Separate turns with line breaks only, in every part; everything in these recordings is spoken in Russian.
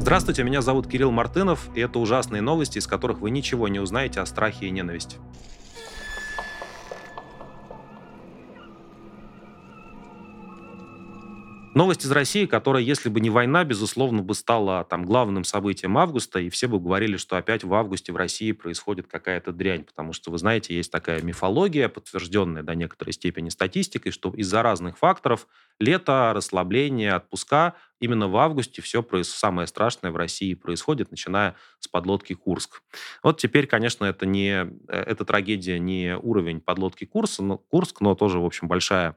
Здравствуйте, меня зовут Кирилл Мартынов, и это ужасные новости, из которых вы ничего не узнаете о страхе и ненависти. Новость из России, которая, если бы не война, безусловно, бы стала там главным событием августа, и все бы говорили, что опять в августе в России происходит какая-то дрянь, потому что, вы знаете, есть такая мифология, подтвержденная до некоторой степени статистикой, что из-за разных факторов лето, расслабление, отпуска, именно в августе все самое страшное в России происходит, начиная с подлодки Курск. Вот теперь, конечно, это не, э, эта трагедия не уровень подлодки Курс, но, Курск, но тоже, в общем, большая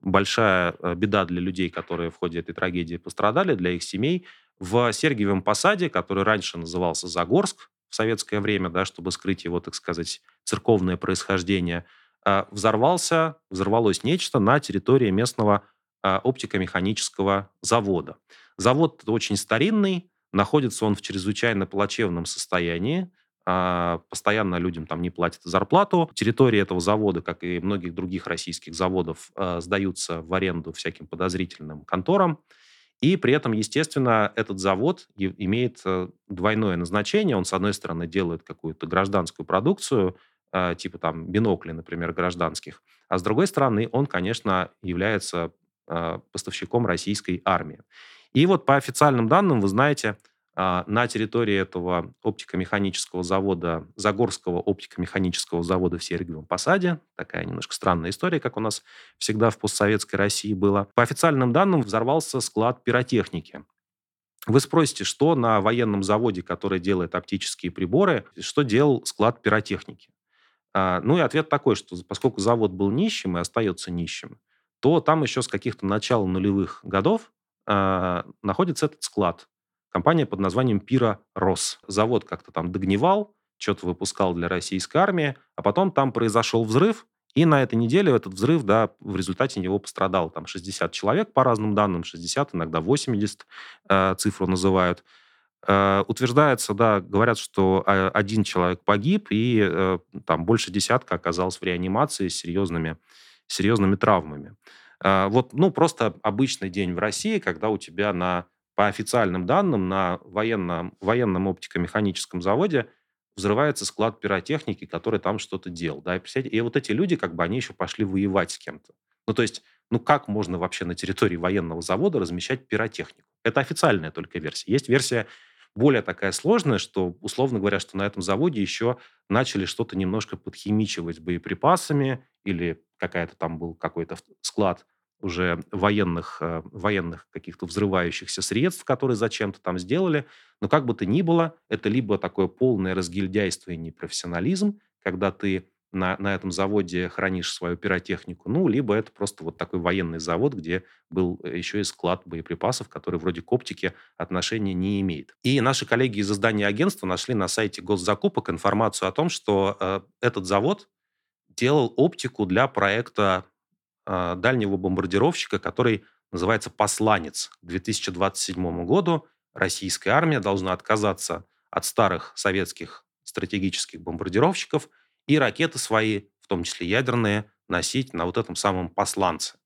большая э, беда для людей, которые в ходе этой трагедии пострадали, для их семей. В Сергиевом Посаде, который раньше назывался Загорск в советское время, да, чтобы скрыть его, так сказать, церковное происхождение, э, взорвался, взорвалось нечто на территории местного э, оптико-механического завода. Завод очень старинный, находится он в чрезвычайно плачевном состоянии. А, постоянно людям там не платят зарплату. Территории этого завода, как и многих других российских заводов, а, сдаются в аренду всяким подозрительным конторам. И при этом, естественно, этот завод имеет э, двойное назначение. Он, с одной стороны, делает какую-то гражданскую продукцию, а, типа там бинокли, например, гражданских, а с другой стороны, он, конечно, является поставщиком российской армии. И вот по официальным данным, вы знаете, на территории этого оптико-механического завода, Загорского оптико-механического завода в Сергиевом Посаде, такая немножко странная история, как у нас всегда в постсоветской России было, по официальным данным взорвался склад пиротехники. Вы спросите, что на военном заводе, который делает оптические приборы, что делал склад пиротехники? А, ну и ответ такой, что поскольку завод был нищим и остается нищим, то там еще с каких-то начала нулевых годов а, находится этот склад компания под названием Пира Рос. Завод как-то там догнивал, что-то выпускал для российской армии, а потом там произошел взрыв, и на этой неделе этот взрыв, да, в результате него пострадал там 60 человек, по разным данным, 60, иногда 80 э, цифру называют. Э, утверждается, да, говорят, что э, один человек погиб, и э, там больше десятка оказалось в реанимации с серьезными, серьезными травмами. Э, вот, ну, просто обычный день в России, когда у тебя на по официальным данным, на военном, военном оптико-механическом заводе взрывается склад пиротехники, который там что-то делал. Да? И, и вот эти люди, как бы, они еще пошли воевать с кем-то. Ну, то есть, ну, как можно вообще на территории военного завода размещать пиротехнику? Это официальная только версия. Есть версия более такая сложная, что, условно говоря, что на этом заводе еще начали что-то немножко подхимичивать боеприпасами или какая-то там был какой-то склад уже военных, э, военных каких-то взрывающихся средств, которые зачем-то там сделали. Но как бы то ни было, это либо такое полное разгильдяйство и непрофессионализм, когда ты на, на этом заводе хранишь свою пиротехнику, ну, либо это просто вот такой военный завод, где был э, еще и склад боеприпасов, который вроде к оптике отношения не имеет. И наши коллеги из издания агентства нашли на сайте госзакупок информацию о том, что э, этот завод делал оптику для проекта дальнего бомбардировщика, который называется «Посланец». К 2027 году российская армия должна отказаться от старых советских стратегических бомбардировщиков и ракеты свои, в том числе ядерные, носить на вот этом самом «Посланце».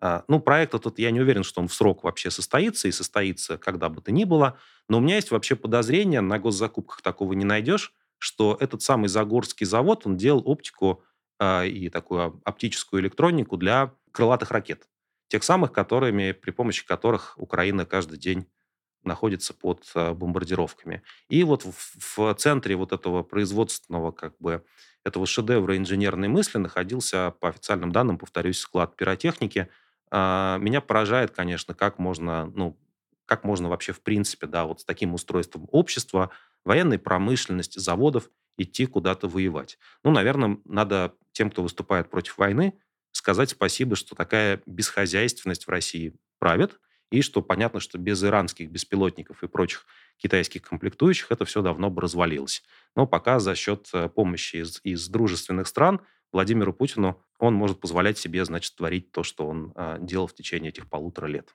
А, ну, проект этот, я не уверен, что он в срок вообще состоится и состоится когда бы то ни было, но у меня есть вообще подозрение, на госзакупках такого не найдешь, что этот самый Загорский завод, он делал оптику а, и такую оптическую электронику для крылатых ракет. Тех самых, которыми, при помощи которых Украина каждый день находится под а, бомбардировками. И вот в, в центре вот этого производственного как бы этого шедевра инженерной мысли находился, по официальным данным, повторюсь, склад пиротехники. А, меня поражает, конечно, как можно, ну, как можно вообще в принципе, да, вот с таким устройством общества, военной промышленности, заводов идти куда-то воевать. Ну, наверное, надо тем, кто выступает против войны, сказать спасибо, что такая бесхозяйственность в России правит, и что понятно, что без иранских беспилотников и прочих китайских комплектующих это все давно бы развалилось. Но пока за счет э, помощи из, из дружественных стран Владимиру Путину он может позволять себе, значит, творить то, что он э, делал в течение этих полутора лет.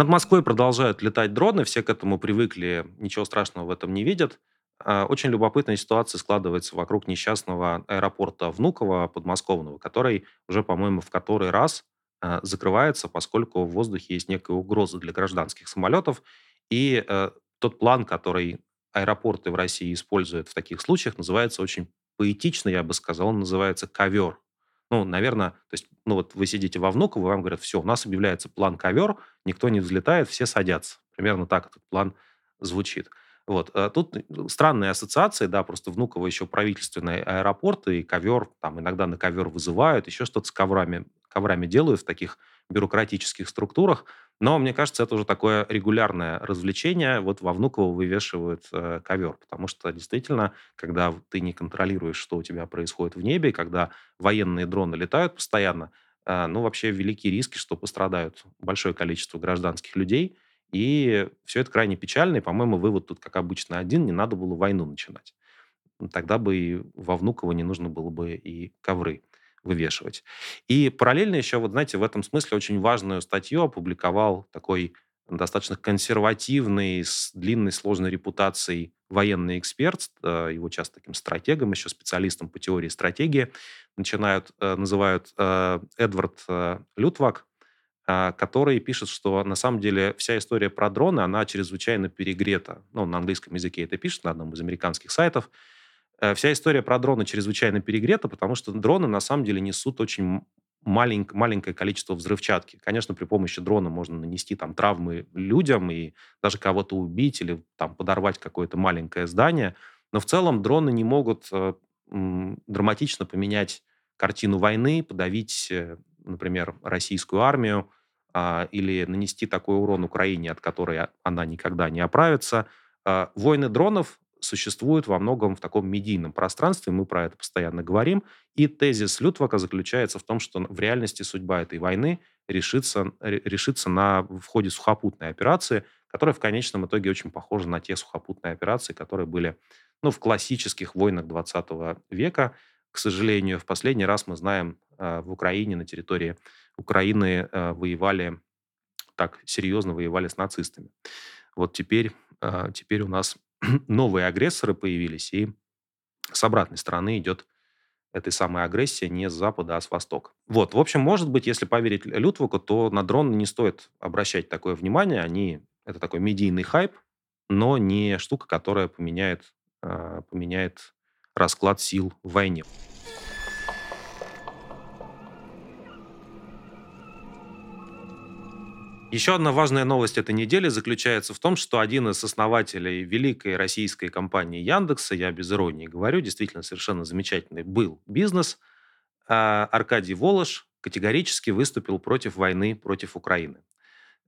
Над Москвой продолжают летать дроны, все к этому привыкли, ничего страшного в этом не видят. А, очень любопытная ситуация складывается вокруг несчастного аэропорта Внуково подмосковного, который уже, по-моему, в который раз э, закрывается, поскольку в воздухе есть некая угроза для гражданских самолетов. И э, тот план, который аэропорты в России используют в таких случаях, называется очень поэтично, я бы сказал, он называется ковер. Ну, наверное, то есть, ну вот вы сидите во Внуково, вам говорят, все, у нас объявляется план ковер, никто не взлетает, все садятся. Примерно так этот план звучит. Вот. А тут э, странные ассоциации, да, просто Внуково еще правительственный аэропорт, и ковер, там иногда на ковер вызывают, еще что-то с коврами, коврами делают в таких бюрократических структурах. Но мне кажется, это уже такое регулярное развлечение. Вот во Внуково вывешивают э, ковер, потому что действительно, когда ты не контролируешь, что у тебя происходит в небе, когда военные дроны летают постоянно, э, ну, вообще великие риски, что пострадают большое количество гражданских людей. И все это крайне печально. И, по-моему, вывод тут, как обычно, один. Не надо было войну начинать. Тогда бы и во Внуково не нужно было бы и ковры вывешивать. И параллельно еще, вот знаете, в этом смысле очень важную статью опубликовал такой достаточно консервативный, с длинной, сложной репутацией военный эксперт, э, его часто таким стратегом, еще специалистом по теории стратегии, начинают, э, называют э, Эдвард Лютвак, который пишет, что на самом деле вся история про дроны, она чрезвычайно перегрета. Ну, на английском языке это пишет на одном из американских сайтов. Э, вся история про дроны чрезвычайно перегрета, потому что дроны на самом деле несут очень маленькое, маленькое количество взрывчатки. Конечно, при помощи дрона можно нанести там травмы людям и даже кого-то убить или там подорвать какое-то маленькое здание. Но в целом дроны не могут э, драматично поменять картину войны, подавить, э, например, российскую армию э, или нанести такой урон Украине, от которой она никогда не оправится. Э, войны дронов существует во многом в таком медийном пространстве, мы про это постоянно говорим, и тезис Лютвака заключается в том, что в реальности судьба этой войны решится, решится на, в ходе сухопутной операции, которая в конечном итоге очень похожа на те сухопутные операции, которые были ну, в классических войнах 20 века. К сожалению, в последний раз мы знаем, э, в Украине, на территории Украины э, воевали, так серьезно воевали с нацистами. Вот теперь, э, теперь у нас новые агрессоры появились, и с обратной стороны идет этой самой агрессии не с запада, а с востока. Вот, в общем, может быть, если поверить Лютвуку, то на дроны не стоит обращать такое внимание. Они, это такой медийный хайп, но не штука, которая поменяет, э, поменяет расклад сил в войне. Еще одна важная новость этой недели заключается в том, что один из основателей великой российской компании Яндекса, я без иронии говорю, действительно совершенно замечательный был бизнес, а, Аркадий Волош категорически выступил против войны против Украины.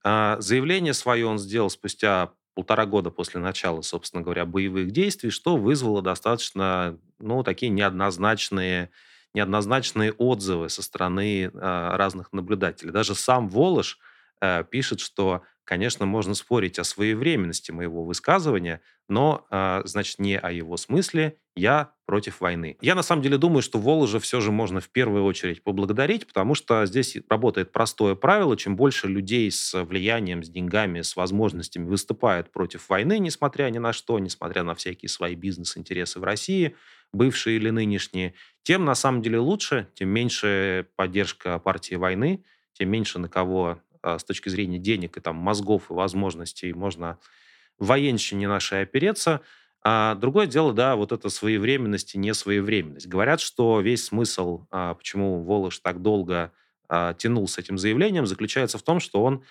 А, заявление свое он сделал спустя полтора года после начала, собственно говоря, боевых действий, что вызвало достаточно, ну, такие неоднозначные, неоднозначные отзывы со стороны а, разных наблюдателей. Даже сам Волош – Э, пишет, что, конечно, можно спорить о своевременности моего высказывания, но, э, значит, не о его смысле. Я против войны. Я на самом деле думаю, что Воложа все же можно в первую очередь поблагодарить, потому что здесь работает простое правило. Чем больше людей с влиянием, с деньгами, с возможностями выступают против войны, несмотря ни на что, несмотря на всякие свои бизнес-интересы в России, бывшие или нынешние, тем на самом деле лучше, тем меньше поддержка партии войны, тем меньше на кого с точки зрения денег и там мозгов и возможностей можно в военщине нашей опереться. А другое дело, да, вот это своевременность и несвоевременность. Говорят, что весь смысл, а, почему Волош так долго а, тянул с этим заявлением, заключается в том, что он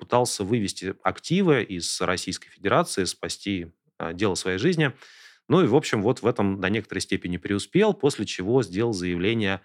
пытался вывести активы из Российской Федерации, спасти дело своей жизни. Ну и, в общем, вот в этом до некоторой степени преуспел, после чего сделал заявление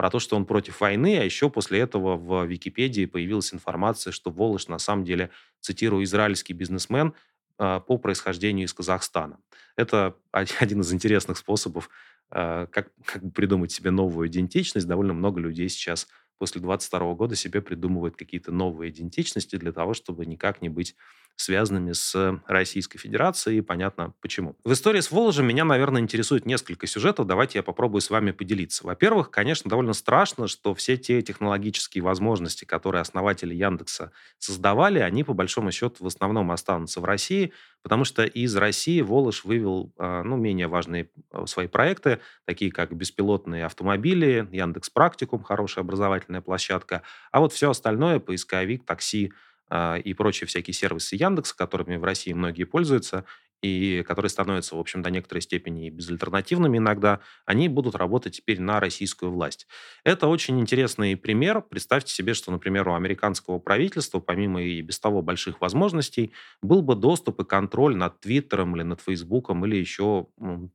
про то, что он против войны, а еще после этого в Википедии появилась информация, что Волош на самом деле, цитирую, израильский бизнесмен а, по происхождению из Казахстана. Это один из интересных способов, а, как, как придумать себе новую идентичность. Довольно много людей сейчас после 22 года себе придумывают какие-то новые идентичности для того, чтобы никак не быть связанными с Российской Федерацией, и понятно почему. В истории с Воложем меня, наверное, интересует несколько сюжетов. Давайте я попробую с вами поделиться. Во-первых, конечно, довольно страшно, что все те технологические возможности, которые основатели Яндекса создавали, они, по большому счету, в основном останутся в России, потому что из России Волож вывел а, ну, менее важные а, свои проекты, такие как беспилотные автомобили, Яндекс Практикум, хорошая образовательная площадка, а вот все остальное, поисковик, такси, и прочие всякие сервисы Яндекса, которыми в России многие пользуются, и которые становятся, в общем, до некоторой степени безальтернативными иногда, они будут работать теперь на российскую власть. Это очень интересный пример. Представьте себе, что, например, у американского правительства, помимо и без того больших возможностей, был бы доступ и контроль над Твиттером или над Фейсбуком или еще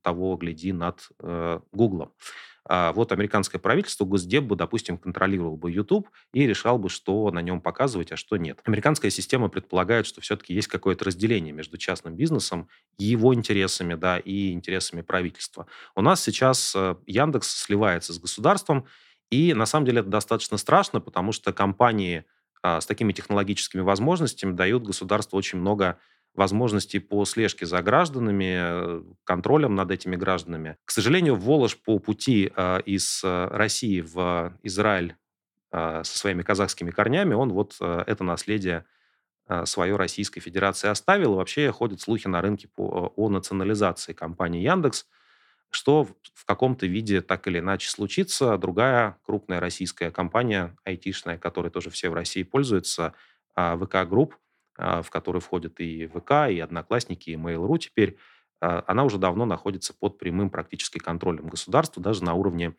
того, гляди, над э, Гуглом. А вот американское правительство, Госдеп бы, допустим, контролировал бы YouTube и решал бы, что на нем показывать, а что нет. Американская система предполагает, что все-таки есть какое-то разделение между частным бизнесом и его интересами, да, и интересами правительства. У нас сейчас э, Яндекс сливается с государством, и на самом деле это достаточно страшно, потому что компании а, с такими технологическими возможностями дают государству очень много возможностей по слежке за гражданами, контролем над этими гражданами. К сожалению, Волож по пути э, из э, России в Израиль со своими казахскими корнями, он вот это наследие свое Российской Федерации оставил. Вообще ходят слухи на рынке по, о национализации компании Яндекс, что в каком-то виде так или иначе случится. Другая крупная российская компания, айтишная, которой тоже все в России пользуются, ВК Групп, а, в который входят и ВК, и Одноклассники, и Mail.ru теперь, а, она уже давно находится под прямым практически контролем государства, даже на уровне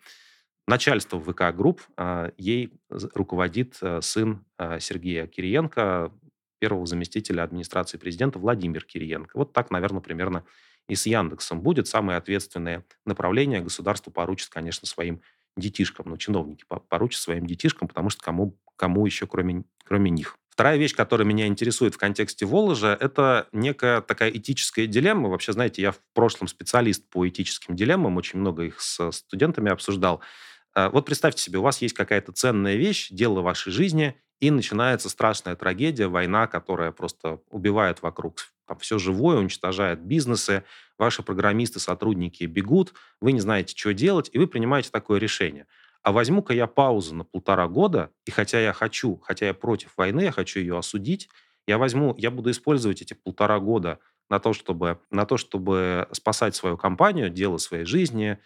начальства ВК Групп. А, ей руководит сын Сергея Кириенко, первого заместителя администрации президента Владимир Кириенко. Вот так, наверное, примерно и с Яндексом будет. Самое ответственное направление государство поручит, конечно, своим детишкам, ну, чиновники поручат своим детишкам, потому что кому, кому еще, кроме, кроме них. Вторая вещь, которая меня интересует в контексте Воложа, это некая такая этическая дилемма. Вообще, знаете, я в прошлом специалист по этическим дилеммам, очень много их с студентами обсуждал. А, вот представьте себе, у вас есть какая-то ценная вещь, дело вашей жизни, и начинается страшная трагедия, война, которая просто убивает вокруг там, все живое, уничтожает бизнесы, ваши программисты, сотрудники бегут, вы не знаете, что делать, и вы принимаете такое решение – а возьму-ка я паузу на полтора года, и хотя я хочу, хотя я против войны, я хочу ее осудить, я возьму, я буду использовать эти полтора года на то, чтобы, на то, чтобы спасать свою компанию, дело своей жизни,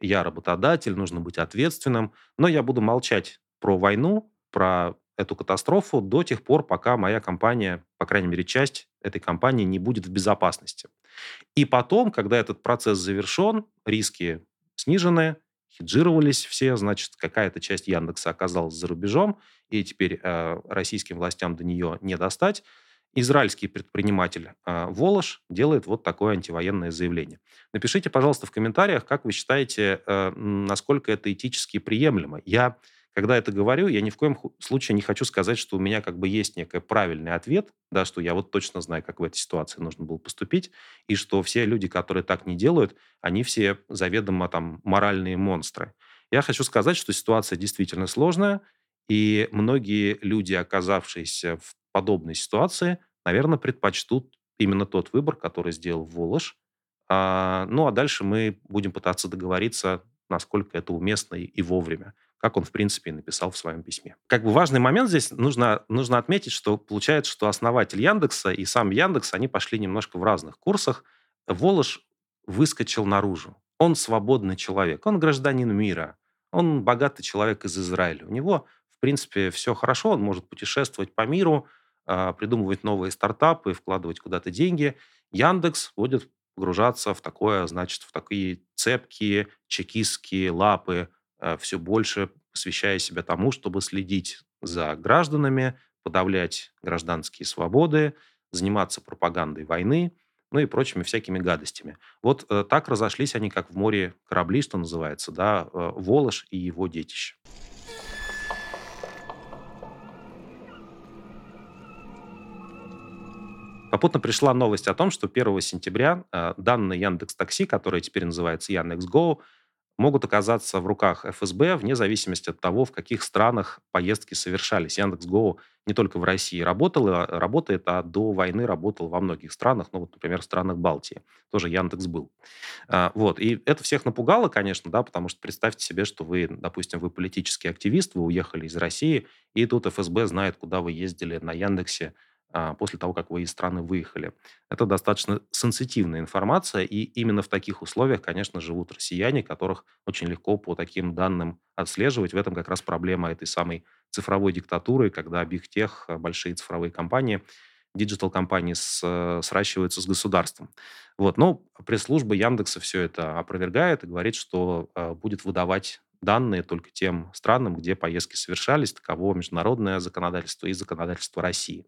я работодатель, нужно быть ответственным, но я буду молчать про войну, про эту катастрофу до тех пор, пока моя компания, по крайней мере, часть этой компании не будет в безопасности. И потом, когда этот процесс завершен, риски снижены, хеджировались все, значит, какая-то часть Яндекса оказалась за рубежом, и теперь э, российским властям до нее не достать. Израильский предприниматель э, Волош делает вот такое антивоенное заявление. Напишите, пожалуйста, в комментариях, как вы считаете, э, насколько это этически приемлемо. Я когда это говорю, я ни в коем случае не хочу сказать, что у меня как бы есть некий правильный ответ, да, что я вот точно знаю, как в этой ситуации нужно было поступить, и что все люди, которые так не делают, они все заведомо там моральные монстры. Я хочу сказать, что ситуация действительно сложная, и многие люди, оказавшиеся в подобной ситуации, наверное, предпочтут именно тот выбор, который сделал Волош. А, ну, а дальше мы будем пытаться договориться, насколько это уместно и вовремя как он, в принципе, и написал в своем письме. Как бы важный момент здесь нужно, нужно отметить, что получается, что основатель Яндекса и сам Яндекс, они пошли немножко в разных курсах. Волош выскочил наружу. Он свободный человек, он гражданин мира, он богатый человек из Израиля. У него, в принципе, все хорошо, он может путешествовать по миру, а, придумывать новые стартапы, вкладывать куда-то деньги. Яндекс будет погружаться в такое, значит, в такие цепкие чекистские лапы все больше посвящая себя тому, чтобы следить за гражданами, подавлять гражданские свободы, заниматься пропагандой войны, ну и прочими всякими гадостями. Вот э, так разошлись они, как в море корабли, что называется, да, э, Волош и его детище. Попутно пришла новость о том, что 1 сентября э, данные Яндекс Такси, которые теперь называются Яндекс Go, могут оказаться в руках ФСБ вне зависимости от того, в каких странах поездки совершались. Яндекс.Го не только в России работал, работает, а до войны работал во многих странах, ну вот, например, в странах Балтии. Тоже Яндекс был. А, вот. И это всех напугало, конечно, да, потому что представьте себе, что вы, допустим, вы политический активист, вы уехали из России, и тут ФСБ знает, куда вы ездили на Яндексе, после того, как вы из страны выехали. Это достаточно сенситивная информация, и именно в таких условиях, конечно, живут россияне, которых очень легко по таким данным отслеживать. В этом как раз проблема этой самой цифровой диктатуры, когда бигтех, а, большие цифровые компании, digital-компании с, сращиваются с государством. Вот. Но пресс-служба Яндекса все это опровергает и говорит, что э, будет выдавать данные только тем странам, где поездки совершались. Таково международное законодательство и законодательство России.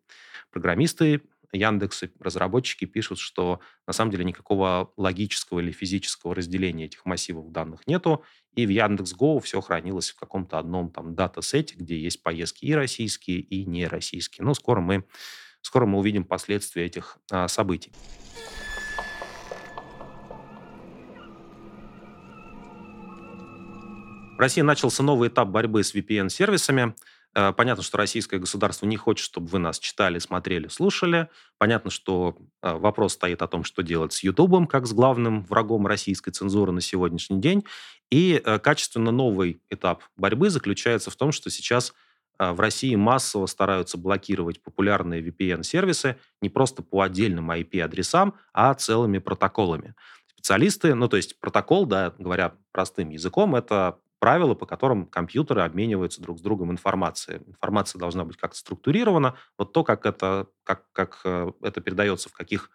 Программисты Яндекса, разработчики пишут, что на самом деле никакого логического или физического разделения этих массивов данных нету, и в Яндекс.Го все хранилось в каком-то одном там датасете, где есть поездки и российские, и нероссийские. Но скоро мы, скоро мы увидим последствия этих а, событий. России начался новый этап борьбы с VPN-сервисами. Э, понятно, что российское государство не хочет, чтобы вы нас читали, смотрели, слушали. Понятно, что э, вопрос стоит о том, что делать с Ютубом, как с главным врагом российской цензуры на сегодняшний день. И э, качественно новый этап борьбы заключается в том, что сейчас в России массово стараются блокировать популярные VPN-сервисы не просто по отдельным IP-адресам, а целыми протоколами. Специалисты, ну то есть протокол, да, говоря простым языком, это правила, по которым компьютеры обмениваются друг с другом информацией. Информация должна быть как-то структурирована. Вот то, как это, как, как э, это передается, в каких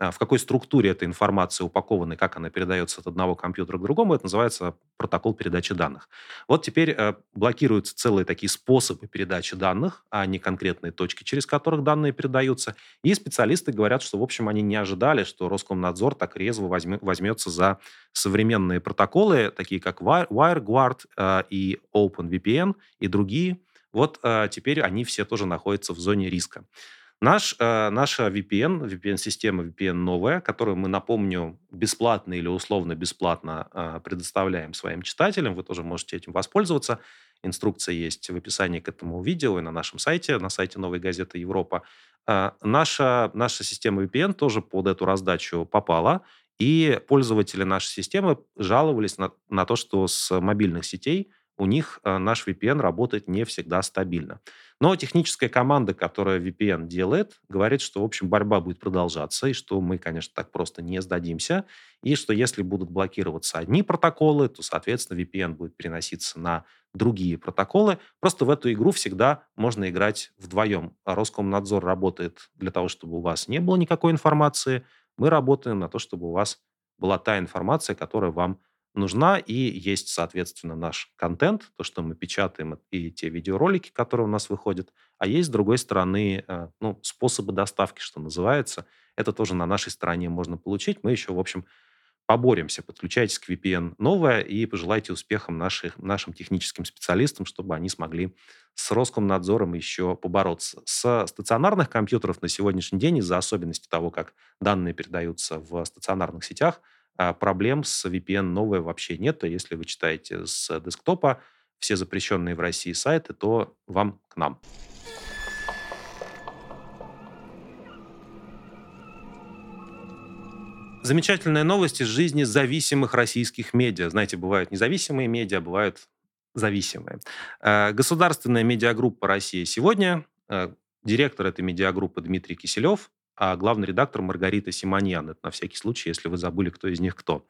в какой структуре эта информация упакована и как она передается от одного компьютера к другому, это называется протокол передачи данных. Вот теперь э, блокируются целые такие способы передачи данных, а не конкретные точки, через которых данные передаются. И специалисты говорят, что, в общем, они не ожидали, что Роскомнадзор так резво возьме, возьмется за современные протоколы, такие как WireGuard э, и OpenVPN и другие. Вот э, теперь они все тоже находятся в зоне риска. Наш, э, наша VPN, VPN-система VPN новая, которую мы, напомню, бесплатно или условно-бесплатно э, предоставляем своим читателям. Вы тоже можете этим воспользоваться. Инструкция есть в описании к этому видео и на нашем сайте, на сайте «Новой газеты Европа». Э, наша, наша система VPN тоже под эту раздачу попала, и пользователи нашей системы жаловались на, на то, что с мобильных сетей у них э, наш VPN работает не всегда стабильно. Но техническая команда, которая VPN делает, говорит, что, в общем, борьба будет продолжаться, и что мы, конечно, так просто не сдадимся, и что если будут блокироваться одни протоколы, то, соответственно, VPN будет переноситься на другие протоколы. Просто в эту игру всегда можно играть вдвоем. Роскомнадзор работает для того, чтобы у вас не было никакой информации. Мы работаем на то, чтобы у вас была та информация, которая вам и есть, соответственно, наш контент, то, что мы печатаем, и те видеоролики, которые у нас выходят, а есть, с другой стороны, э, ну, способы доставки, что называется. Это тоже на нашей стороне можно получить. Мы еще, в общем, поборемся. Подключайтесь к VPN новое и пожелайте успехом наших, нашим техническим специалистам, чтобы они смогли с Роскомнадзором еще побороться. С стационарных компьютеров на сегодняшний день из-за особенностей того, как данные передаются в стационарных сетях – проблем с VPN новое вообще нет. А если вы читаете с десктопа все запрещенные в России сайты, то вам к нам. Замечательная новость из жизни зависимых российских медиа. Знаете, бывают независимые медиа, бывают зависимые. Э, государственная медиагруппа «Россия сегодня», э, директор этой медиагруппы Дмитрий Киселев а главный редактор Маргарита Симоньян. Это на всякий случай, если вы забыли, кто из них кто.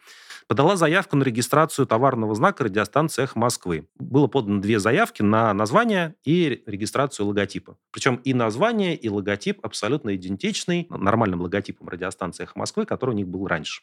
Подала заявку на регистрацию товарного знака радиостанции «Эхо Москвы». Было подано две заявки на название и регистрацию логотипа. Причем и название, и логотип абсолютно идентичный нормальным логотипом радиостанции «Эхо Москвы», который у них был раньше.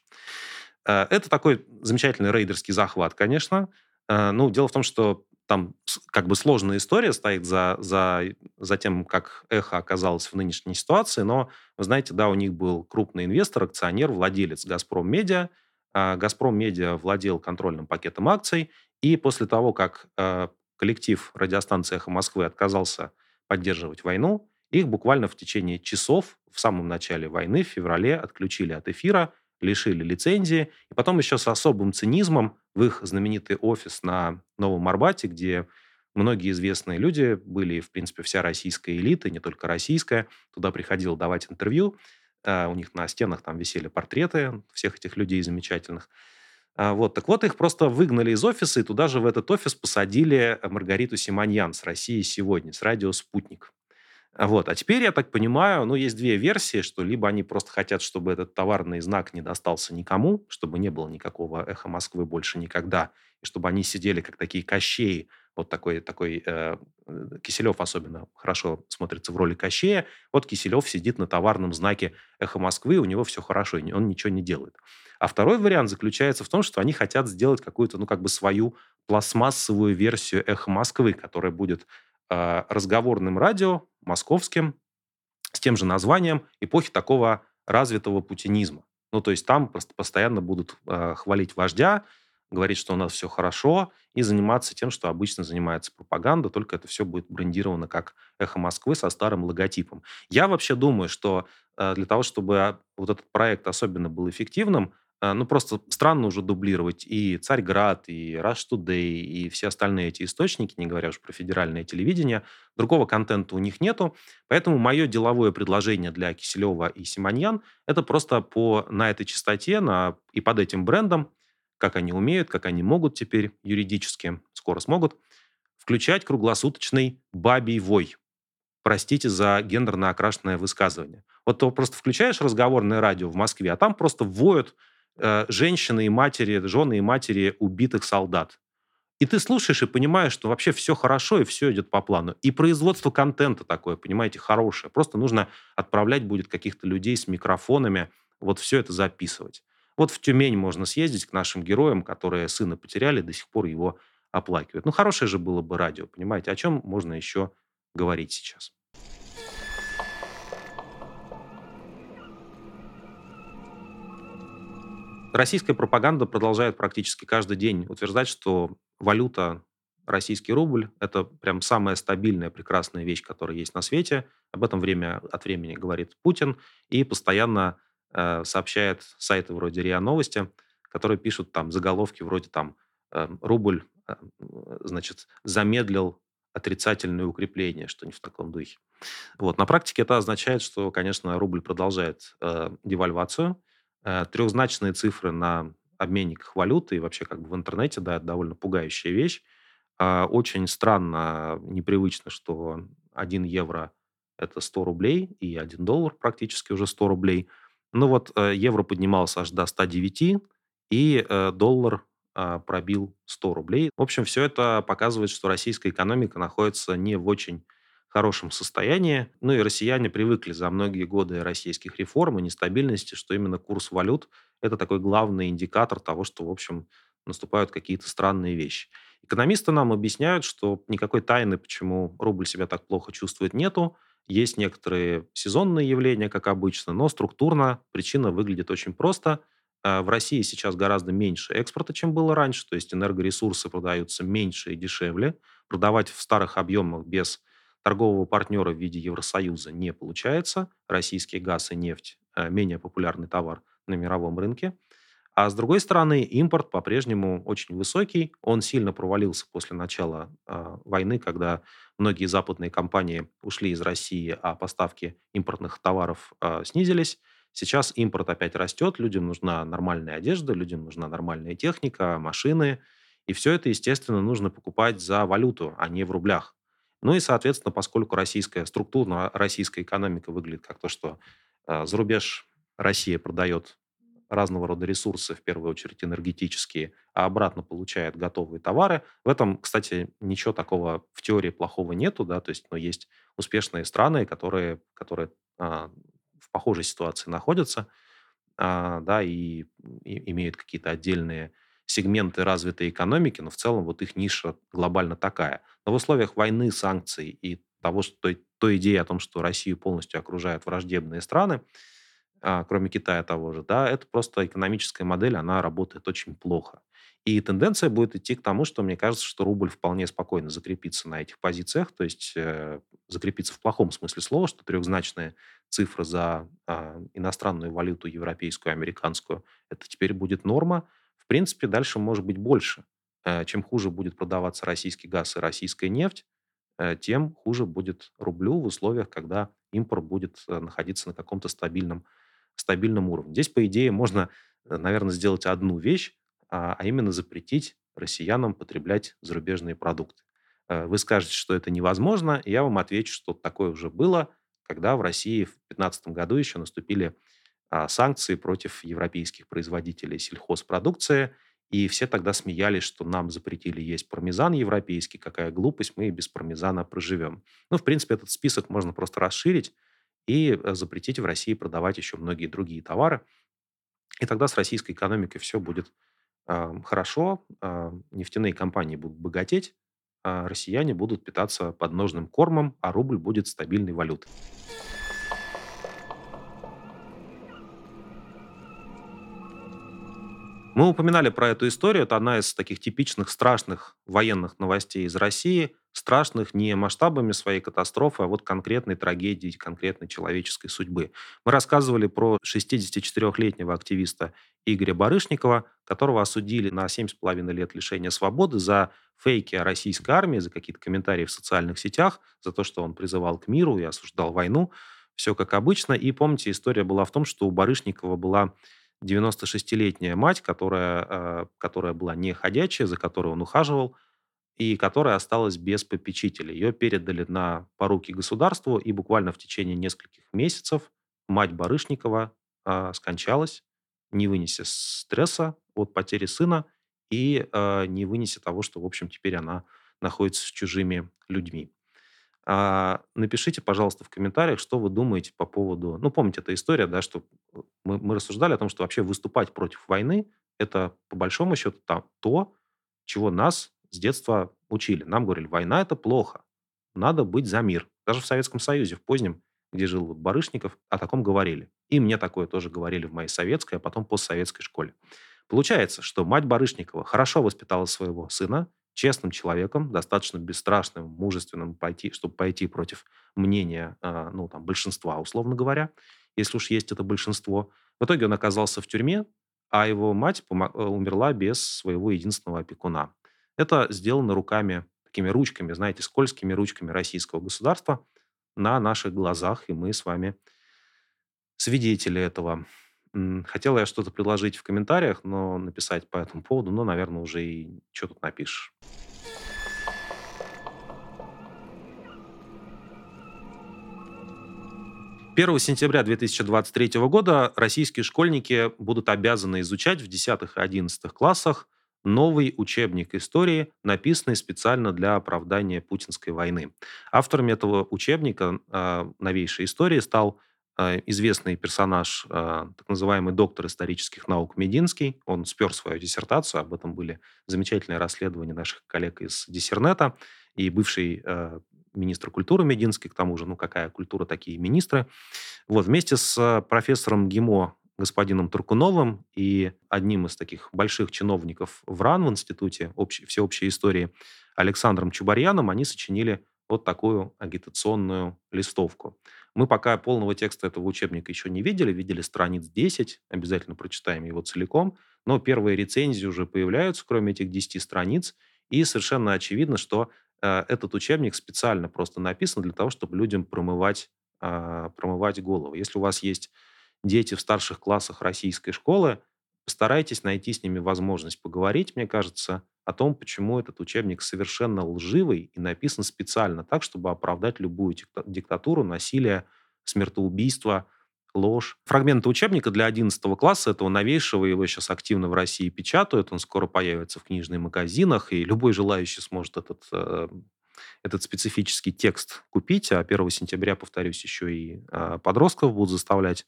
Э, это такой замечательный рейдерский захват, конечно. Э, ну, дело в том, что там как бы сложная история стоит за, за, за тем, как эхо оказалось в нынешней ситуации, но, вы знаете, да, у них был крупный инвестор, акционер, владелец «Газпром Медиа». А «Газпром Медиа» владел контрольным пакетом акций, и после того, как э, коллектив радиостанции «Эхо Москвы» отказался поддерживать войну, их буквально в течение часов в самом начале войны, в феврале, отключили от эфира, лишили лицензии, и потом еще с особым цинизмом в их знаменитый офис на Новом Арбате, где многие известные люди были, в принципе, вся российская элита, не только российская, туда приходил давать интервью, а, у них на стенах там висели портреты всех этих людей замечательных. А, вот, так вот, их просто выгнали из офиса, и туда же в этот офис посадили Маргариту Симоньян с России сегодня, с радио «Спутник». Вот. А теперь, я так понимаю, ну, есть две версии, что либо они просто хотят, чтобы этот товарный знак не достался никому, чтобы не было никакого эхо Москвы больше никогда, и чтобы они сидели как такие кощеи, вот такой, такой э, Киселев особенно хорошо смотрится в роли Кощея. Вот Киселев сидит на товарном знаке «Эхо Москвы», у него все хорошо, он ничего не делает. А второй вариант заключается в том, что они хотят сделать какую-то, ну, как бы свою пластмассовую версию «Эхо Москвы», которая будет э, разговорным радио, московским, с тем же названием эпохи такого развитого путинизма. Ну, то есть там просто постоянно будут э, хвалить вождя, говорить, что у нас все хорошо, и заниматься тем, что обычно занимается пропаганда, только это все будет брендировано как «Эхо Москвы» со старым логотипом. Я вообще думаю, что э, для того, чтобы вот этот проект особенно был эффективным, а, ну, просто странно уже дублировать и Царьград, и Rush Today, и все остальные эти источники, не говоря уж про федеральное телевидение. Другого контента у них нету. Поэтому мое деловое предложение для Киселева и Симоньян – это просто по, на этой частоте на, и под этим брендом, как они умеют, как они могут теперь юридически, скоро смогут, включать круглосуточный бабий вой. Простите за гендерно окрашенное высказывание. Вот ты просто включаешь разговорное радио в Москве, а там просто воют женщины и матери, жены и матери убитых солдат. И ты слушаешь и понимаешь, что вообще все хорошо и все идет по плану. И производство контента такое, понимаете, хорошее. Просто нужно отправлять будет каких-то людей с микрофонами, вот все это записывать. Вот в Тюмень можно съездить к нашим героям, которые сына потеряли, до сих пор его оплакивают. Ну, хорошее же было бы радио, понимаете? О чем можно еще говорить сейчас? Российская пропаганда продолжает практически каждый день утверждать, что валюта российский рубль – это прям самая стабильная, прекрасная вещь, которая есть на свете. Об этом время от времени говорит Путин и постоянно э, сообщает сайты вроде РИА Новости, которые пишут там заголовки вроде там э, «Рубль, э, значит, замедлил отрицательное укрепление», что не в таком духе. Вот. На практике это означает, что, конечно, рубль продолжает э, девальвацию – трехзначные цифры на обменниках валюты и вообще как бы в интернете, да, это довольно пугающая вещь. А, очень странно, непривычно, что 1 евро – это 100 рублей, и 1 доллар практически уже 100 рублей. Ну вот э, евро поднимался аж до 109, и э, доллар а, пробил 100 рублей. В общем, все это показывает, что российская экономика находится не в очень хорошем состоянии. Ну и россияне привыкли за многие годы российских реформ и нестабильности, что именно курс валют – это такой главный индикатор того, что, в общем, наступают какие-то странные вещи. Экономисты нам объясняют, что никакой тайны, почему рубль себя так плохо чувствует, нету. Есть некоторые сезонные явления, как обычно, но структурно причина выглядит очень просто. Э, в России сейчас гораздо меньше экспорта, чем было раньше, то есть энергоресурсы продаются меньше и дешевле. Продавать в старых объемах без торгового партнера в виде Евросоюза не получается. Российский газ и нефть э, менее популярный товар на мировом рынке. А с другой стороны, импорт по-прежнему очень высокий. Он сильно провалился после начала э, войны, когда многие западные компании ушли из России, а поставки импортных товаров э, снизились. Сейчас импорт опять растет, людям нужна нормальная одежда, людям нужна нормальная техника, машины. И все это, естественно, нужно покупать за валюту, а не в рублях. Ну и, соответственно, поскольку российская структура, российская экономика выглядит как то, что э, за рубеж Россия продает разного рода ресурсы, в первую очередь энергетические, а обратно получает готовые товары. В этом, кстати, ничего такого в теории плохого нету, да, то есть, но есть успешные страны, которые, которые а, в похожей ситуации находятся, а, да, и, и имеют какие-то отдельные сегменты развитой экономики, но в целом вот их ниша глобально такая. Но в условиях войны, санкций и того, что той, той идеи о том, что Россию полностью окружают враждебные страны, а, кроме Китая того же, да, это просто экономическая модель, она работает очень плохо. И тенденция будет идти к тому, что мне кажется, что рубль вполне спокойно закрепится на этих позициях, то есть э, закрепиться в плохом смысле слова, что трехзначная цифра за а, иностранную валюту, европейскую, американскую, это теперь будет норма. Принципе, дальше может быть больше. Э, чем хуже будет продаваться российский газ и российская нефть, э, тем хуже будет рублю в условиях, когда импорт будет э, находиться на каком-то стабильном, стабильном уровне. Здесь, по идее, можно, наверное, сделать одну вещь, а, а именно запретить россиянам потреблять зарубежные продукты. Вы скажете, что это невозможно, и я вам отвечу, что такое уже было, когда в России в 2015 году еще наступили санкции против европейских производителей сельхозпродукции – и все тогда смеялись, что нам запретили есть пармезан европейский, какая глупость, мы без пармезана проживем. Ну, в принципе, этот список можно просто расширить и э, запретить в России продавать еще многие другие товары. И тогда с российской экономикой все будет э, хорошо, э, нефтяные компании будут богатеть, а россияне будут питаться подножным кормом, а рубль будет стабильной валютой. Мы упоминали про эту историю. Это одна из таких типичных страшных военных новостей из России. Страшных не масштабами своей катастрофы, а вот конкретной трагедии, конкретной человеческой судьбы. Мы рассказывали про 64-летнего активиста Игоря Барышникова, которого осудили на 7,5 лет лишения свободы за фейки о российской армии, за какие-то комментарии в социальных сетях, за то, что он призывал к миру и осуждал войну. Все как обычно. И помните, история была в том, что у Барышникова была 96-летняя мать, которая, э, которая была не ходячая, за которой он ухаживал, и которая осталась без попечителя. Ее передали на поруки государству, и буквально в течение нескольких месяцев мать Барышникова э, скончалась, не вынеся стресса от потери сына и э, не вынеся того, что, в общем, теперь она находится с чужими людьми. А, напишите, пожалуйста, в комментариях, что вы думаете по поводу... Ну, помните, эта история, да, что мы, мы рассуждали о том, что вообще выступать против войны – это, по большому счету, там, то, чего нас с детства учили. Нам говорили, война – это плохо, надо быть за мир. Даже в Советском Союзе, в позднем, где жил Барышников, о таком говорили. И мне такое тоже говорили в моей советской, а потом постсоветской школе. Получается, что мать Барышникова хорошо воспитала своего сына, честным человеком, достаточно бесстрашным, мужественным, пойти, чтобы пойти против мнения а, ну, там, большинства, условно говоря, если уж есть это большинство. В итоге он оказался в тюрьме, а его мать э, умерла без своего единственного опекуна. Это сделано руками, такими ручками, знаете, скользкими ручками российского государства на наших глазах, и мы с вами свидетели этого. Хотела я что-то предложить в комментариях, но написать по этому поводу, но, наверное, уже и что тут напишешь. Первого сентября 2023 года российские школьники будут обязаны изучать в 10 и 11 классах новый учебник истории, написанный специально для оправдания путинской войны. Авторами этого учебника э, новейшей истории стал а, известный персонаж, а, так называемый доктор исторических наук Мединский. Он спер свою диссертацию, об этом были замечательные расследования наших коллег из Диссернета, и бывший а, министр культуры Мединский, к тому же, ну какая культура, такие министры. Вот, вместе с профессором ГИМО господином Туркуновым и одним из таких больших чиновников в РАН, в Институте общей, всеобщей истории, Александром Чубарьяном, они сочинили вот такую агитационную листовку. Мы пока полного текста этого учебника еще не видели, видели страниц 10, обязательно прочитаем его целиком, но первые рецензии уже появляются, кроме этих 10 страниц, и совершенно очевидно, что э, этот учебник специально просто написан для того, чтобы людям промывать, э, промывать голову. Если у вас есть дети в старших классах российской школы, постарайтесь найти с ними возможность поговорить, мне кажется, о том, почему этот учебник совершенно лживый и написан специально так, чтобы оправдать любую диктатуру, насилие, смертоубийство, ложь. Фрагменты учебника для 11 класса, этого новейшего, его сейчас активно в России печатают, он скоро появится в книжных магазинах, и любой желающий сможет этот, э, этот специфический текст купить, а 1 сентября, повторюсь, еще и э, подростков будут заставлять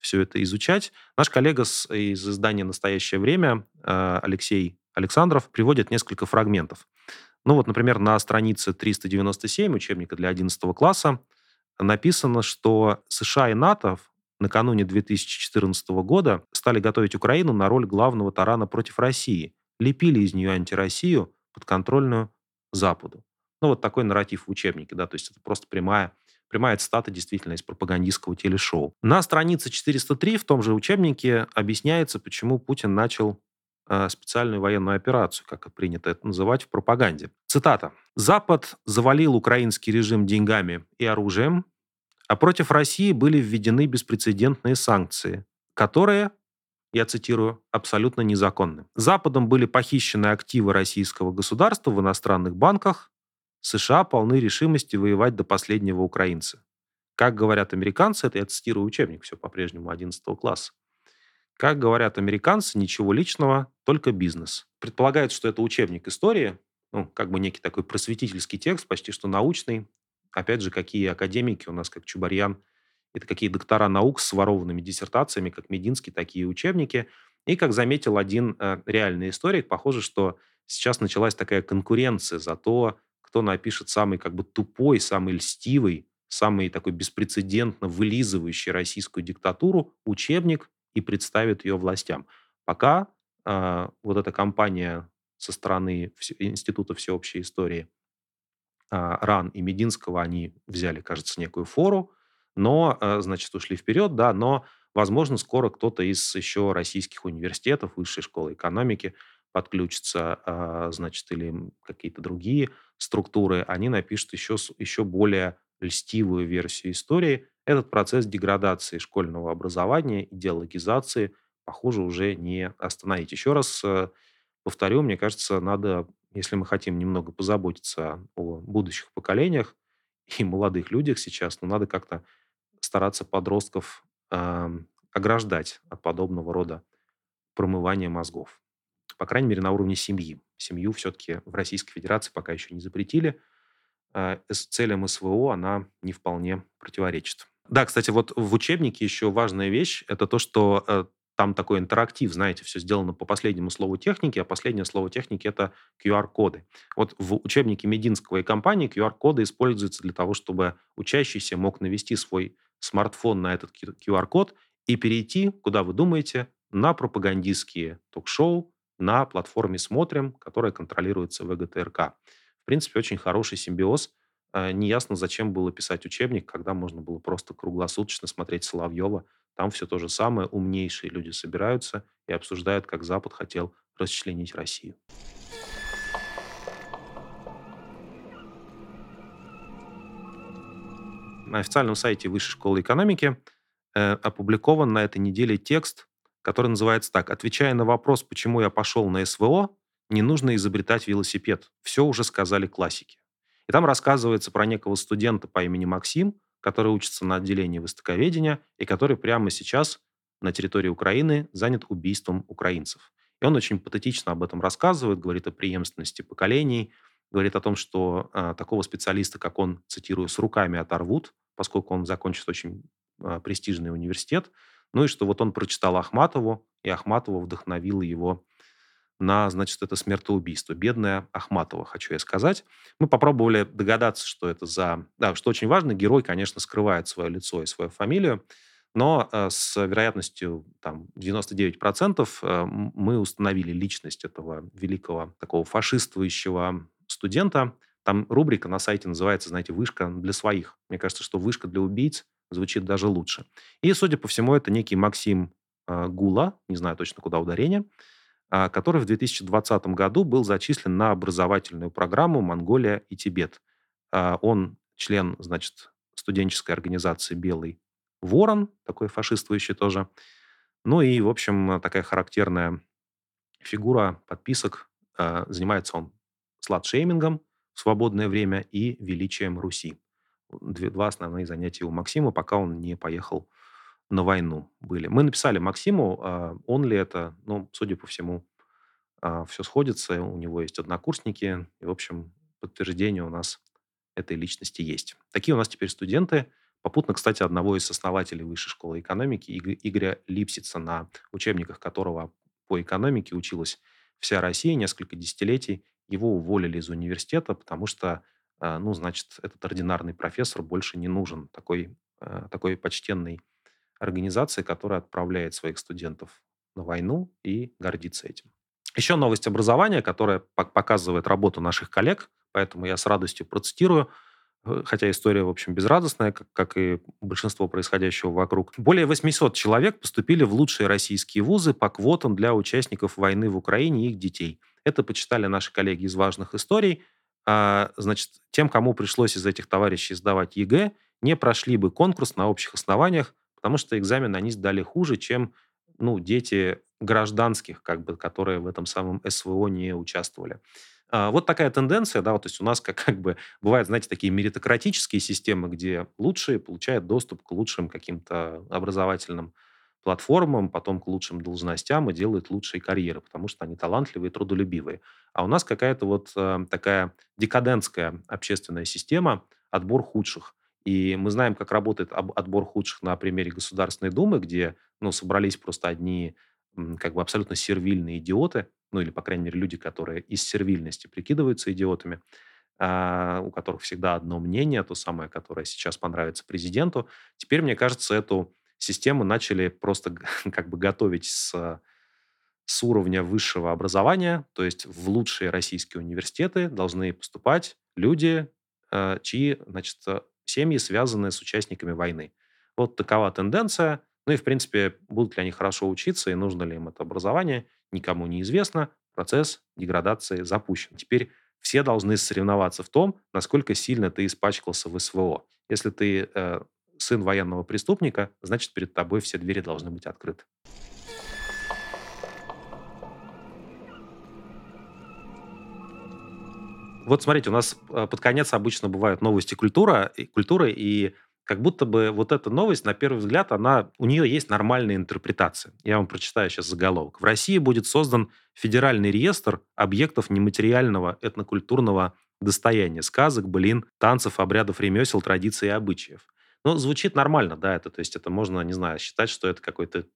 все это изучать. Наш коллега из издания «Настоящее время» э, Алексей Александров приводит несколько фрагментов. Ну вот, например, на странице 397 учебника для 11 класса написано, что США и НАТО накануне 2014 года стали готовить Украину на роль главного тарана против России, лепили из нее антироссию, подконтрольную Западу. Ну, вот такой нарратив в учебнике, да, то есть это просто прямая, прямая цитата действительно из пропагандистского телешоу. На странице 403 в том же учебнике объясняется, почему Путин начал специальную военную операцию, как принято это называть в пропаганде. Цитата. «Запад завалил украинский режим деньгами и оружием, а против России были введены беспрецедентные санкции, которые, я цитирую, абсолютно незаконны. Западом были похищены активы российского государства в иностранных банках, США полны решимости воевать до последнего украинца. Как говорят американцы, это я цитирую учебник, все по-прежнему 11 класса. Как говорят американцы, ничего личного, только бизнес. Предполагают, что это учебник истории, ну, как бы некий такой просветительский текст, почти что научный, Опять же, какие академики у нас, как Чубарьян, это какие доктора наук с ворованными диссертациями, как Мединский, такие учебники. И, как заметил один э, реальный историк, похоже, что сейчас началась такая конкуренция за то, кто напишет самый как бы тупой, самый льстивый, самый такой беспрецедентно вылизывающий российскую диктатуру учебник и представит ее властям. Пока э, вот эта компания со стороны Института всеобщей истории – а, Ран и Мединского они взяли, кажется, некую фору, но, э, значит, ушли вперед, да, но, возможно, скоро кто-то из еще российских университетов, высшей школы экономики подключится, а, значит, или какие-то другие структуры, они напишут еще, еще более льстивую версию истории. Этот процесс деградации школьного образования, идеологизации, похоже, уже не остановить. Еще раз э, повторю, мне кажется, надо если мы хотим немного позаботиться о будущих поколениях и молодых людях сейчас, ну, надо как-то стараться подростков э, ограждать от подобного рода промывания мозгов. По крайней мере, на уровне семьи. Семью все-таки в Российской Федерации пока еще не запретили. Э, целям СВО она не вполне противоречит. Да, кстати, вот в учебнике еще важная вещь – это то, что э, там такой интерактив, знаете, все сделано по последнему слову техники, а последнее слово техники – это QR-коды. Вот в учебнике Мединского и компании QR-коды используются для того, чтобы учащийся мог навести свой смартфон на этот QR-код и перейти, куда вы думаете, на пропагандистские ток-шоу на платформе «Смотрим», которая контролируется ВГТРК. В принципе, очень хороший симбиоз. Э, неясно, зачем было писать учебник, когда можно было просто круглосуточно смотреть Соловьева там все то же самое. Умнейшие люди собираются и обсуждают, как Запад хотел расчленить Россию. На официальном сайте Высшей школы экономики э, опубликован на этой неделе текст, который называется так. «Отвечая на вопрос, почему я пошел на СВО, не нужно изобретать велосипед. Все уже сказали классики». И там рассказывается про некого студента по имени Максим, который учится на отделении востоковедения и который прямо сейчас на территории Украины занят убийством украинцев. И он очень патетично об этом рассказывает, говорит о преемственности поколений, говорит о том, что э, такого специалиста, как он, цитирую, с руками оторвут, поскольку он закончит очень э, престижный университет. Ну и что вот он прочитал Ахматову, и Ахматова вдохновила его на, значит, это смертоубийство. Бедная Ахматова, хочу я сказать. Мы попробовали догадаться, что это за... Да, что очень важно, герой, конечно, скрывает свое лицо и свою фамилию, но э, с вероятностью там, 99% э, мы установили личность этого великого такого фашистующего студента. Там рубрика на сайте называется, знаете, «Вышка для своих». Мне кажется, что «Вышка для убийц» звучит даже лучше. И, судя по всему, это некий Максим э, Гула, не знаю точно, куда ударение, который в 2020 году был зачислен на образовательную программу «Монголия и Тибет». А, он член, значит, студенческой организации «Белый ворон», такой фашистующий тоже. Ну и, в общем, такая характерная фигура подписок. А, занимается он сладшеймингом в свободное время и величием Руси. Два основные занятия у Максима, пока он не поехал на войну были. Мы написали Максиму, а, он ли это, ну, судя по всему, а, все сходится, у него есть однокурсники, и, в общем, подтверждение у нас этой личности есть. Такие у нас теперь студенты. Попутно, кстати, одного из основателей Высшей школы экономики, Игоря Липсица, на учебниках которого по экономике училась вся Россия несколько десятилетий, его уволили из университета, потому что, а, ну, значит, этот ординарный профессор больше не нужен. Такой, такой почтенный организации, которая отправляет своих студентов на войну и гордится этим. Еще новость образования, которая показывает работу наших коллег поэтому я с радостью процитирую э, хотя история, в общем, безрадостная, как, как и большинство происходящего вокруг. Более 800 человек поступили в лучшие российские вузы по квотам для участников войны в Украине и их детей. Это почитали наши коллеги из важных историй. А, значит, тем, кому пришлось из этих товарищей сдавать ЕГЭ, не прошли бы конкурс на общих основаниях, потому что экзамен они сдали хуже, чем ну, дети гражданских, как бы, которые в этом самом СВО не участвовали. А, вот такая тенденция, да, вот, то есть у нас как, как бы бывают, знаете, такие меритократические системы, где лучшие получают доступ к лучшим каким-то образовательным платформам, потом к лучшим должностям и делают лучшие карьеры, потому что они талантливые трудолюбивые. А у нас какая-то вот э, такая декадентская общественная система, отбор худших. И мы знаем, как работает отбор худших на примере Государственной Думы, где ну, собрались просто одни как бы абсолютно сервильные идиоты, ну или, по крайней мере, люди, которые из сервильности прикидываются идиотами, а, у которых всегда одно мнение, то самое, которое сейчас понравится президенту. Теперь, мне кажется, эту систему начали просто как бы готовить с, с уровня высшего образования, то есть в лучшие российские университеты должны поступать люди, э, чьи, значит, семьи связаны с участниками войны. Вот такова тенденция. Ну и, в принципе, будут ли они хорошо учиться и нужно ли им это образование, никому не известно. Процесс деградации запущен. Теперь все должны соревноваться в том, насколько сильно ты испачкался в СВО. Если ты э, сын военного преступника, значит, перед тобой все двери должны быть открыты. Вот смотрите, у нас э, под конец обычно бывают новости культура, культуры, и как будто бы вот эта новость, на первый взгляд, она, у нее есть нормальная интерпретация. Я вам прочитаю сейчас заголовок. В России будет создан федеральный реестр объектов нематериального этнокультурного достояния, сказок, блин, танцев, обрядов, ремесел, традиций и обычаев. Ну, звучит нормально, да, это, то есть это можно, не знаю, считать, что это какой-то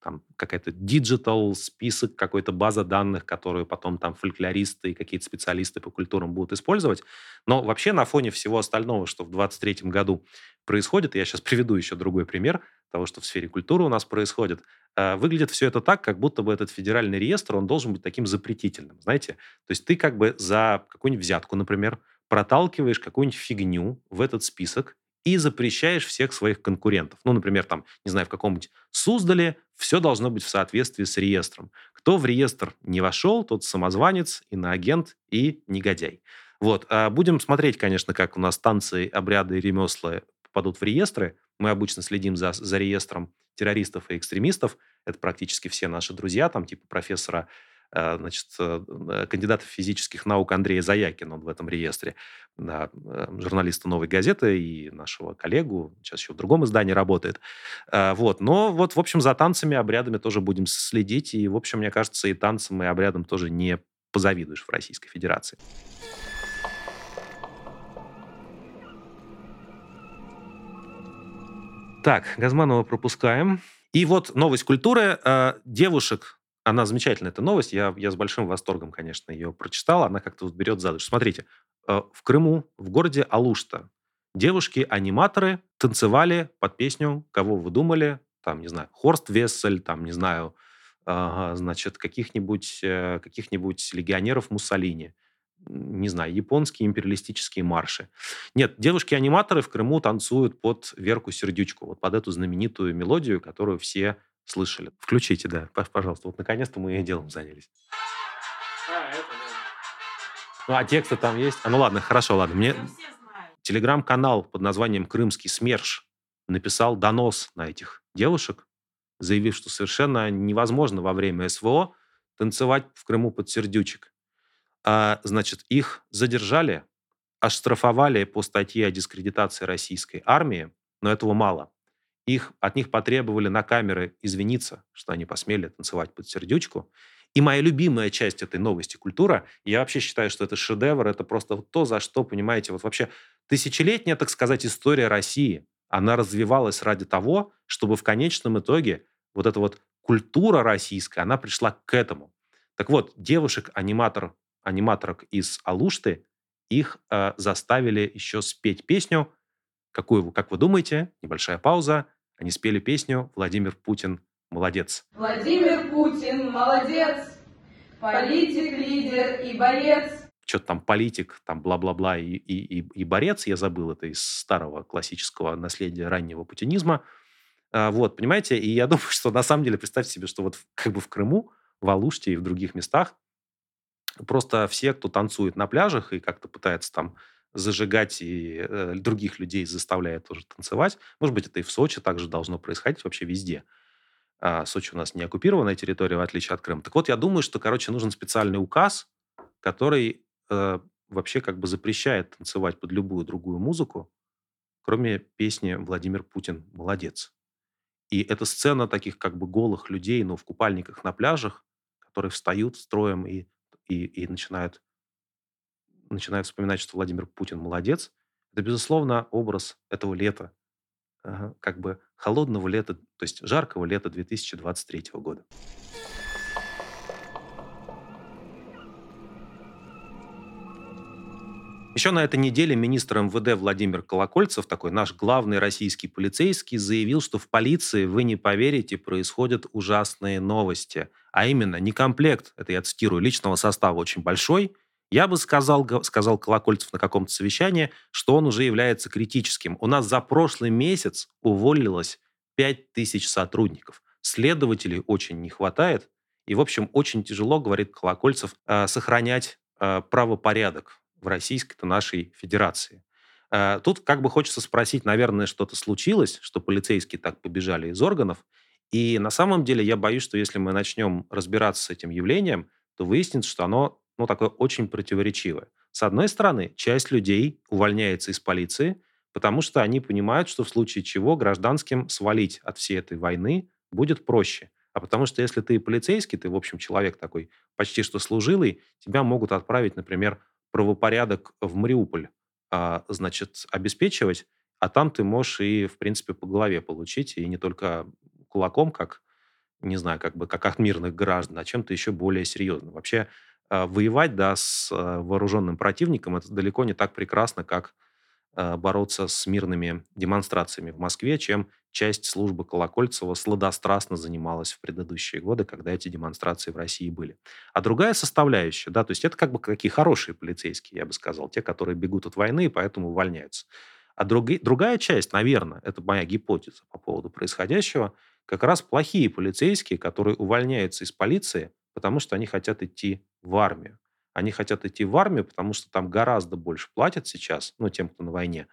там какая-то digital список, какой-то база данных, которую потом там фольклористы и какие-то специалисты по культурам будут использовать. Но вообще на фоне всего остального, что в 2023 году происходит, я сейчас приведу еще другой пример того, что в сфере культуры у нас происходит, э, выглядит все это так, как будто бы этот федеральный реестр, он должен быть таким запретительным, знаете? То есть ты как бы за какую-нибудь взятку, например, проталкиваешь какую-нибудь фигню в этот список, и запрещаешь всех своих конкурентов. Ну, например, там, не знаю, в каком-нибудь Суздале все должно быть в соответствии с реестром. Кто в реестр не вошел, тот самозванец, иноагент и негодяй. Вот. А будем смотреть, конечно, как у нас танцы, обряды и ремесла попадут в реестры. Мы обычно следим за, за реестром террористов и экстремистов. Это практически все наши друзья, там типа профессора значит, э, кандидата физических наук Андрея Заякина, он в этом реестре, э, журналиста «Новой газеты» и нашего коллегу, сейчас еще в другом издании работает. Вот. Но вот, в общем, за танцами, обрядами тоже будем следить. И, в общем, мне кажется, и танцам, и обрядам тоже не позавидуешь в Российской Федерации. Так, Газманова пропускаем. И вот новость культуры. Девушек она замечательная, эта новость. Я, я с большим восторгом, конечно, ее прочитал. Она как-то вот берет за душу. Смотрите, э, в Крыму, в городе Алушта, девушки-аниматоры танцевали под песню «Кого вы думали?» Там, не знаю, Хорст Вессель, там, не знаю, значит, каких-нибудь э, каких-нибудь легионеров Муссолини не знаю, японские империалистические марши. Нет, девушки-аниматоры в Крыму танцуют под Верку Сердючку, вот под эту знаменитую мелодию, которую все слышали. Включите, да, пожалуйста. Вот наконец-то мы делом занялись. А, это, да. Ну, а тексты там есть? А, ну ладно, хорошо, ладно. Мне телеграм-канал под названием «Крымский СМЕРШ» написал донос на этих девушек, заявив, что совершенно невозможно во время СВО танцевать в Крыму под сердючек. А, значит, их задержали, оштрафовали по статье о дискредитации российской армии, но этого мало. Их, от них потребовали на камеры извиниться, что они посмели танцевать под сердючку. И моя любимая часть этой новости культура, я вообще считаю, что это шедевр, это просто то, за что, понимаете, вот вообще тысячелетняя, так сказать, история России, она развивалась ради того, чтобы в конечном итоге вот эта вот культура российская, она пришла к этому. Так вот, девушек-аниматор, аниматорок из Алушты, их э, заставили еще спеть песню. Какую, как вы думаете? Небольшая пауза. Они спели песню «Владимир Путин молодец».
Владимир Путин молодец, политик, лидер и боец.
что-то там политик, там бла-бла-бла и, и, и, и борец, я забыл это из старого классического наследия раннего путинизма. А, вот, понимаете, и я думаю, что на самом деле, представьте себе, что вот как бы в Крыму, в Алуште и в других местах просто все, кто танцует на пляжах и как-то пытается там зажигать и э, других людей заставляет тоже танцевать. Может быть, это и в Сочи также должно происходить вообще везде. А, Сочи у нас не оккупированная территория, в отличие от Крыма. Так вот, я думаю, что, короче, нужен специальный указ, который э, вообще как бы запрещает танцевать под любую другую музыку, кроме песни «Владимир Путин молодец». И эта сцена таких как бы голых людей, но ну, в купальниках на пляжах, которые встают строем и, и, и начинают начинают вспоминать, что Владимир Путин молодец, это, безусловно, образ этого лета, как бы холодного лета, то есть жаркого лета 2023 года. Еще на этой неделе министр МВД Владимир Колокольцев, такой наш главный российский полицейский, заявил, что в полиции, вы не поверите, происходят ужасные новости. А именно, некомплект, это я цитирую, личного состава очень большой – я бы сказал, сказал Колокольцев на каком-то совещании, что он уже является критическим. У нас за прошлый месяц уволилось 5000 сотрудников. Следователей очень не хватает. И, в общем, очень тяжело, говорит Колокольцев, э, сохранять э, правопорядок в Российской-то нашей Федерации. Э, тут как бы хочется спросить, наверное, что-то случилось, что полицейские так побежали из органов. И на самом деле я боюсь, что если мы начнем разбираться с этим явлением, то выяснится, что оно ну, такое очень противоречивое. С одной стороны, часть людей увольняется из полиции, потому что они понимают, что в случае чего гражданским свалить от всей этой войны будет проще. А потому что если ты полицейский, ты, в общем, человек такой почти что служилый, тебя могут отправить, например, правопорядок в Мариуполь, а, значит, обеспечивать, а там ты можешь и, в принципе, по голове получить, и не только кулаком, как, не знаю, как бы, как от мирных граждан, а чем-то еще более серьезным. Вообще, воевать да, с а, вооруженным противником это далеко не так прекрасно, как а, бороться с мирными демонстрациями в Москве, чем часть службы Колокольцева сладострастно занималась в предыдущие годы, когда эти демонстрации в России были. А другая составляющая, да, то есть это как бы какие хорошие полицейские, я бы сказал, те, которые бегут от войны и поэтому увольняются. А друг, другая часть, наверное, это моя гипотеза по поводу происходящего, как раз плохие полицейские, которые увольняются из полиции, потому что они хотят идти в армию. Они хотят идти в армию, потому что там гораздо больше платят сейчас, ну, тем, кто на войне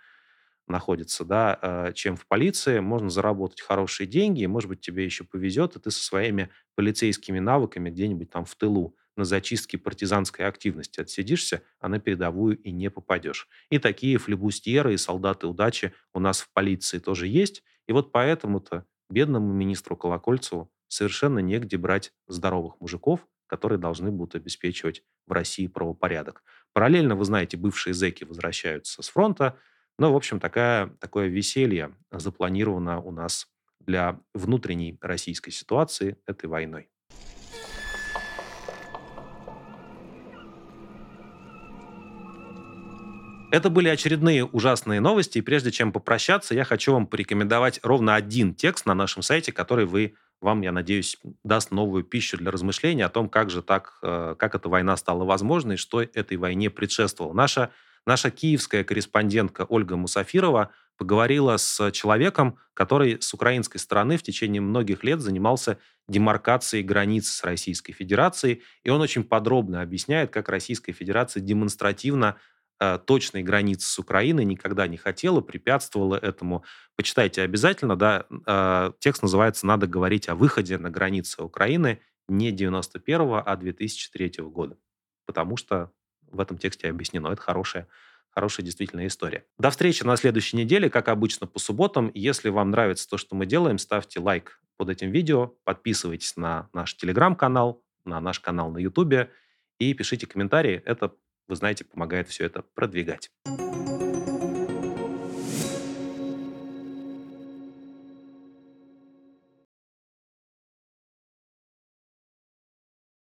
находится, да, э, чем в полиции. Можно заработать хорошие деньги, и, может быть, тебе еще повезет, и ты со своими полицейскими навыками где-нибудь там в тылу на зачистке партизанской активности отсидишься, а на передовую и не попадешь. И такие флебустьеры и солдаты удачи у нас в полиции тоже есть. И вот поэтому-то бедному министру Колокольцеву совершенно негде брать здоровых мужиков, которые должны будут обеспечивать в России правопорядок. Параллельно, вы знаете, бывшие зэки возвращаются с фронта, но, в общем, такая, такое веселье запланировано у нас для внутренней российской ситуации этой войной. Это были очередные ужасные новости, и прежде чем попрощаться, я хочу вам порекомендовать ровно один текст на нашем сайте, который вы вам, я надеюсь, даст новую пищу для размышления о том, как же так, э, как эта война стала возможной, что этой войне предшествовало. Наша, наша киевская корреспондентка Ольга Мусафирова поговорила с человеком, который с украинской стороны в течение многих лет занимался демаркацией границ с Российской Федерацией, и он очень подробно объясняет, как Российская Федерация демонстративно точной границы с Украиной никогда не хотела, препятствовала этому. Почитайте обязательно, да, э, текст называется «Надо говорить о выходе на границы Украины не 91 а 2003 года», потому что в этом тексте объяснено. Это хорошая, хорошая действительно история. До встречи на следующей неделе, как обычно, по субботам. Если вам нравится то, что мы делаем, ставьте лайк под этим видео, подписывайтесь на наш телеграм-канал, на наш канал на ютубе и пишите комментарии. Это вы знаете, помогает все это продвигать.